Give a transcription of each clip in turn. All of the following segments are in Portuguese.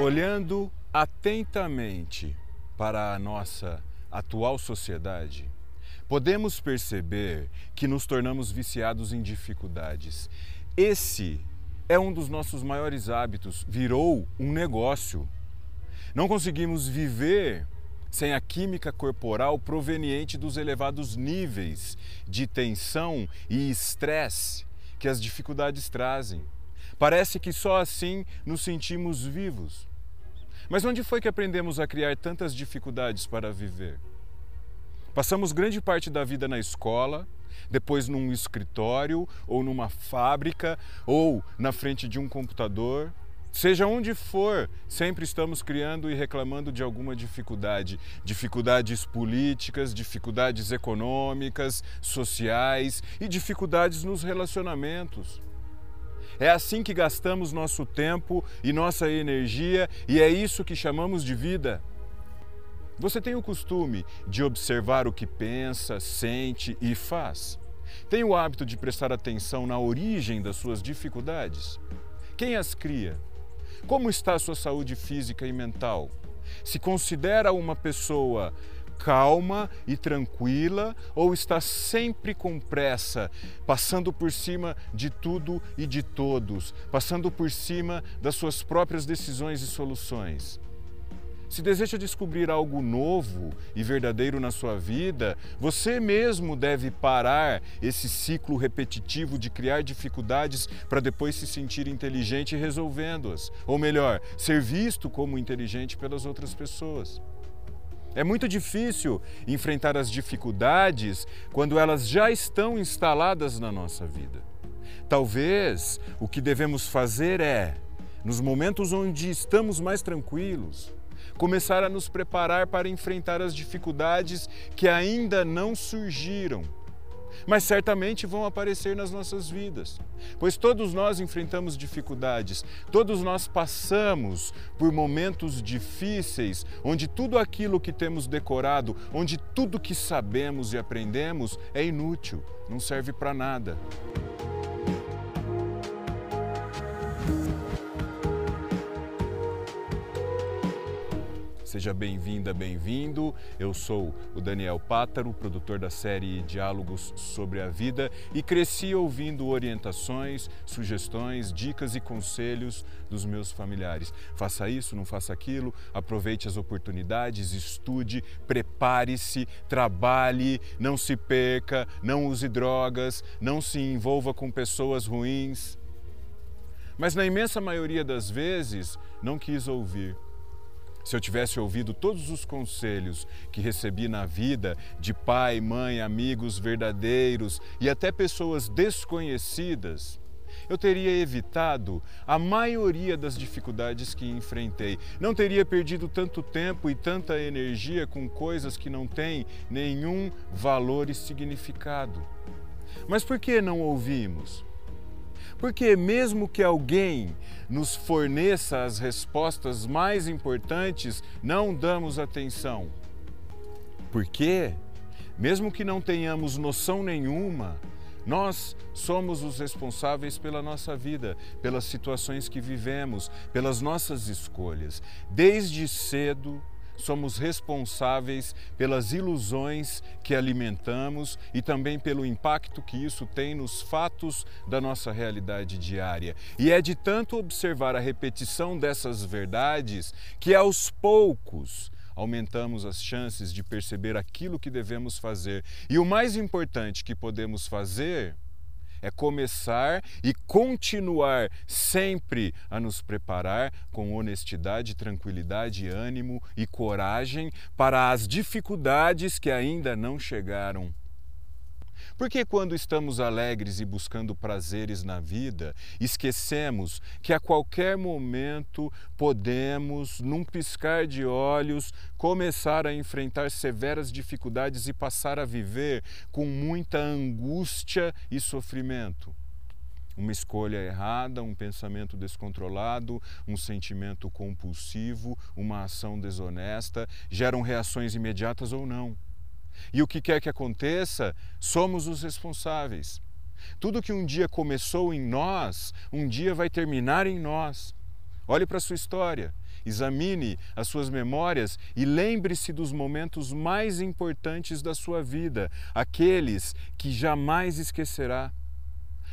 Olhando atentamente para a nossa atual sociedade, podemos perceber que nos tornamos viciados em dificuldades. Esse é um dos nossos maiores hábitos, virou um negócio. Não conseguimos viver sem a química corporal proveniente dos elevados níveis de tensão e estresse que as dificuldades trazem. Parece que só assim nos sentimos vivos. Mas onde foi que aprendemos a criar tantas dificuldades para viver? Passamos grande parte da vida na escola, depois num escritório ou numa fábrica ou na frente de um computador. Seja onde for, sempre estamos criando e reclamando de alguma dificuldade. Dificuldades políticas, dificuldades econômicas, sociais e dificuldades nos relacionamentos. É assim que gastamos nosso tempo e nossa energia e é isso que chamamos de vida. Você tem o costume de observar o que pensa, sente e faz? Tem o hábito de prestar atenção na origem das suas dificuldades? Quem as cria? Como está a sua saúde física e mental? Se considera uma pessoa calma e tranquila ou está sempre com pressa, passando por cima de tudo e de todos, passando por cima das suas próprias decisões e soluções? Se deseja descobrir algo novo e verdadeiro na sua vida, você mesmo deve parar esse ciclo repetitivo de criar dificuldades para depois se sentir inteligente resolvendo-as. Ou melhor, ser visto como inteligente pelas outras pessoas. É muito difícil enfrentar as dificuldades quando elas já estão instaladas na nossa vida. Talvez o que devemos fazer é, nos momentos onde estamos mais tranquilos, começar a nos preparar para enfrentar as dificuldades que ainda não surgiram mas certamente vão aparecer nas nossas vidas. Pois todos nós enfrentamos dificuldades, todos nós passamos por momentos difíceis, onde tudo aquilo que temos decorado, onde tudo que sabemos e aprendemos é inútil, não serve para nada. Seja bem-vinda, bem-vindo. Eu sou o Daniel Pátaro, produtor da série Diálogos sobre a Vida e cresci ouvindo orientações, sugestões, dicas e conselhos dos meus familiares. Faça isso, não faça aquilo, aproveite as oportunidades, estude, prepare-se, trabalhe, não se perca, não use drogas, não se envolva com pessoas ruins. Mas na imensa maioria das vezes não quis ouvir se eu tivesse ouvido todos os conselhos que recebi na vida de pai, mãe, amigos verdadeiros e até pessoas desconhecidas, eu teria evitado a maioria das dificuldades que enfrentei. Não teria perdido tanto tempo e tanta energia com coisas que não têm nenhum valor e significado. Mas por que não ouvimos? Porque, mesmo que alguém nos forneça as respostas mais importantes, não damos atenção. Por quê? Mesmo que não tenhamos noção nenhuma, nós somos os responsáveis pela nossa vida, pelas situações que vivemos, pelas nossas escolhas. Desde cedo, somos responsáveis pelas ilusões que alimentamos e também pelo impacto que isso tem nos fatos da nossa realidade diária. E é de tanto observar a repetição dessas verdades que aos poucos aumentamos as chances de perceber aquilo que devemos fazer. E o mais importante que podemos fazer é começar e continuar sempre a nos preparar com honestidade, tranquilidade, ânimo e coragem para as dificuldades que ainda não chegaram. Porque quando estamos alegres e buscando prazeres na vida, esquecemos que a qualquer momento podemos, num piscar de olhos, começar a enfrentar severas dificuldades e passar a viver com muita angústia e sofrimento? uma escolha errada, um pensamento descontrolado, um sentimento compulsivo, uma ação desonesta geram reações imediatas ou não. E o que quer que aconteça, somos os responsáveis. Tudo que um dia começou em nós, um dia vai terminar em nós. Olhe para a sua história examine as suas memórias e lembre-se dos momentos mais importantes da sua vida, aqueles que jamais esquecerá.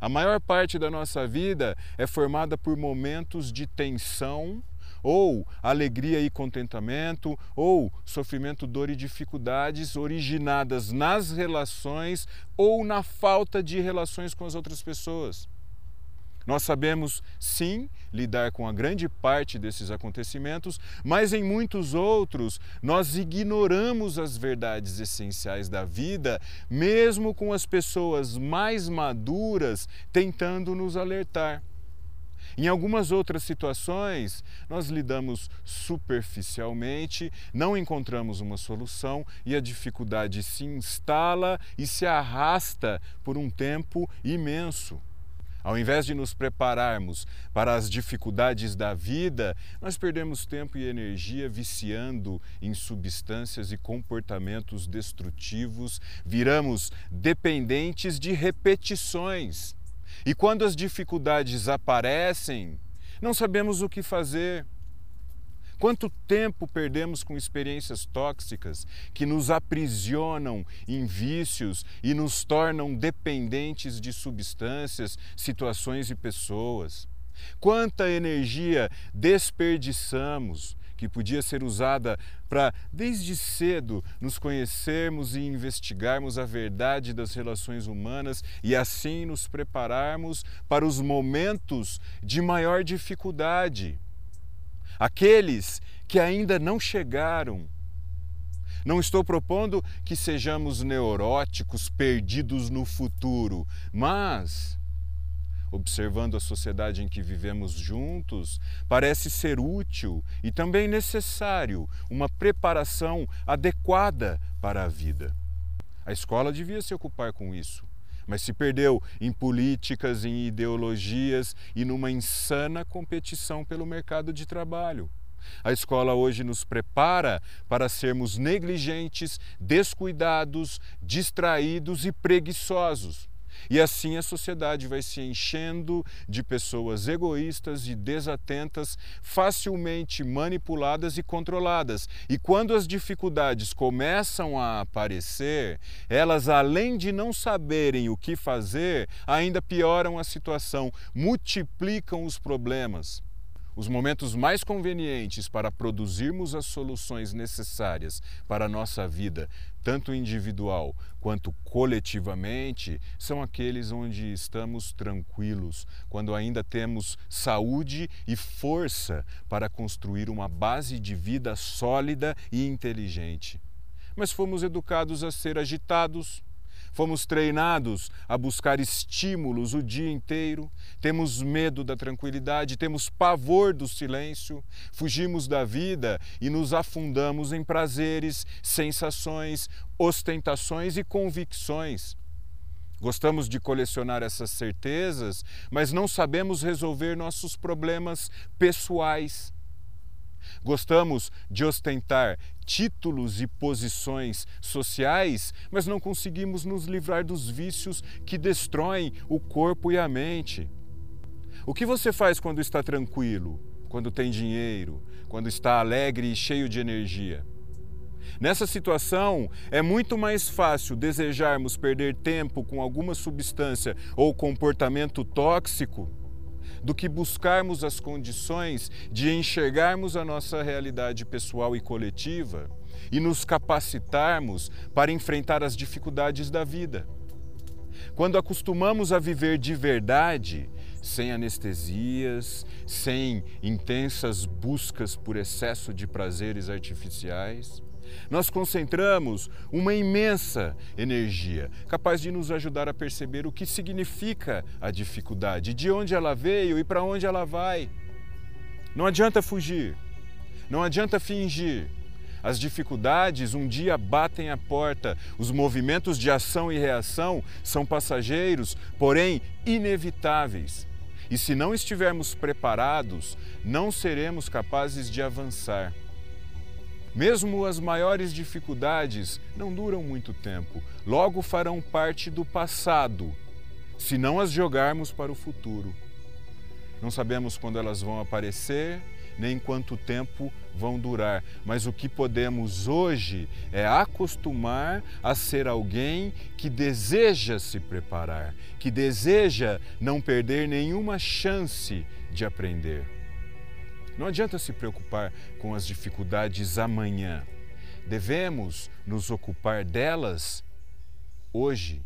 A maior parte da nossa vida é formada por momentos de tensão, ou alegria e contentamento, ou sofrimento, dor e dificuldades originadas nas relações ou na falta de relações com as outras pessoas. Nós sabemos, sim, lidar com a grande parte desses acontecimentos, mas em muitos outros nós ignoramos as verdades essenciais da vida, mesmo com as pessoas mais maduras tentando nos alertar. Em algumas outras situações, nós lidamos superficialmente, não encontramos uma solução e a dificuldade se instala e se arrasta por um tempo imenso. Ao invés de nos prepararmos para as dificuldades da vida, nós perdemos tempo e energia viciando em substâncias e comportamentos destrutivos, viramos dependentes de repetições. E quando as dificuldades aparecem, não sabemos o que fazer. Quanto tempo perdemos com experiências tóxicas que nos aprisionam em vícios e nos tornam dependentes de substâncias, situações e pessoas? Quanta energia desperdiçamos que podia ser usada para, desde cedo, nos conhecermos e investigarmos a verdade das relações humanas e assim nos prepararmos para os momentos de maior dificuldade aqueles que ainda não chegaram. Não estou propondo que sejamos neuróticos, perdidos no futuro, mas, observando a sociedade em que vivemos juntos, parece ser útil e também necessário uma preparação adequada para a vida. A escola devia se ocupar com isso mas se perdeu em políticas, em ideologias e numa insana competição pelo mercado de trabalho. A escola hoje nos prepara para sermos negligentes, descuidados, distraídos e preguiçosos. E assim a sociedade vai se enchendo de pessoas egoístas e desatentas, facilmente manipuladas e controladas. E quando as dificuldades começam a aparecer, elas, além de não saberem o que fazer, ainda pioram a situação, multiplicam os problemas. Os momentos mais convenientes para produzirmos as soluções necessárias para a nossa vida, tanto individual quanto coletivamente, são aqueles onde estamos tranquilos, quando ainda temos saúde e força para construir uma base de vida sólida e inteligente. Mas fomos educados a ser agitados, Fomos treinados a buscar estímulos o dia inteiro, temos medo da tranquilidade, temos pavor do silêncio, fugimos da vida e nos afundamos em prazeres, sensações, ostentações e convicções. Gostamos de colecionar essas certezas, mas não sabemos resolver nossos problemas pessoais. Gostamos de ostentar títulos e posições sociais, mas não conseguimos nos livrar dos vícios que destroem o corpo e a mente. O que você faz quando está tranquilo, quando tem dinheiro, quando está alegre e cheio de energia? Nessa situação, é muito mais fácil desejarmos perder tempo com alguma substância ou comportamento tóxico do que buscarmos as condições de enxergarmos a nossa realidade pessoal e coletiva e nos capacitarmos para enfrentar as dificuldades da vida. Quando acostumamos a viver de verdade, sem anestesias, sem intensas buscas por excesso de prazeres artificiais, nós concentramos uma imensa energia, capaz de nos ajudar a perceber o que significa a dificuldade, de onde ela veio e para onde ela vai. Não adianta fugir, não adianta fingir. As dificuldades um dia batem a porta, os movimentos de ação e reação são passageiros, porém inevitáveis. E se não estivermos preparados, não seremos capazes de avançar. Mesmo as maiores dificuldades não duram muito tempo, logo farão parte do passado, se não as jogarmos para o futuro. Não sabemos quando elas vão aparecer, nem quanto tempo vão durar, mas o que podemos hoje é acostumar a ser alguém que deseja se preparar, que deseja não perder nenhuma chance de aprender. Não adianta se preocupar com as dificuldades amanhã. Devemos nos ocupar delas hoje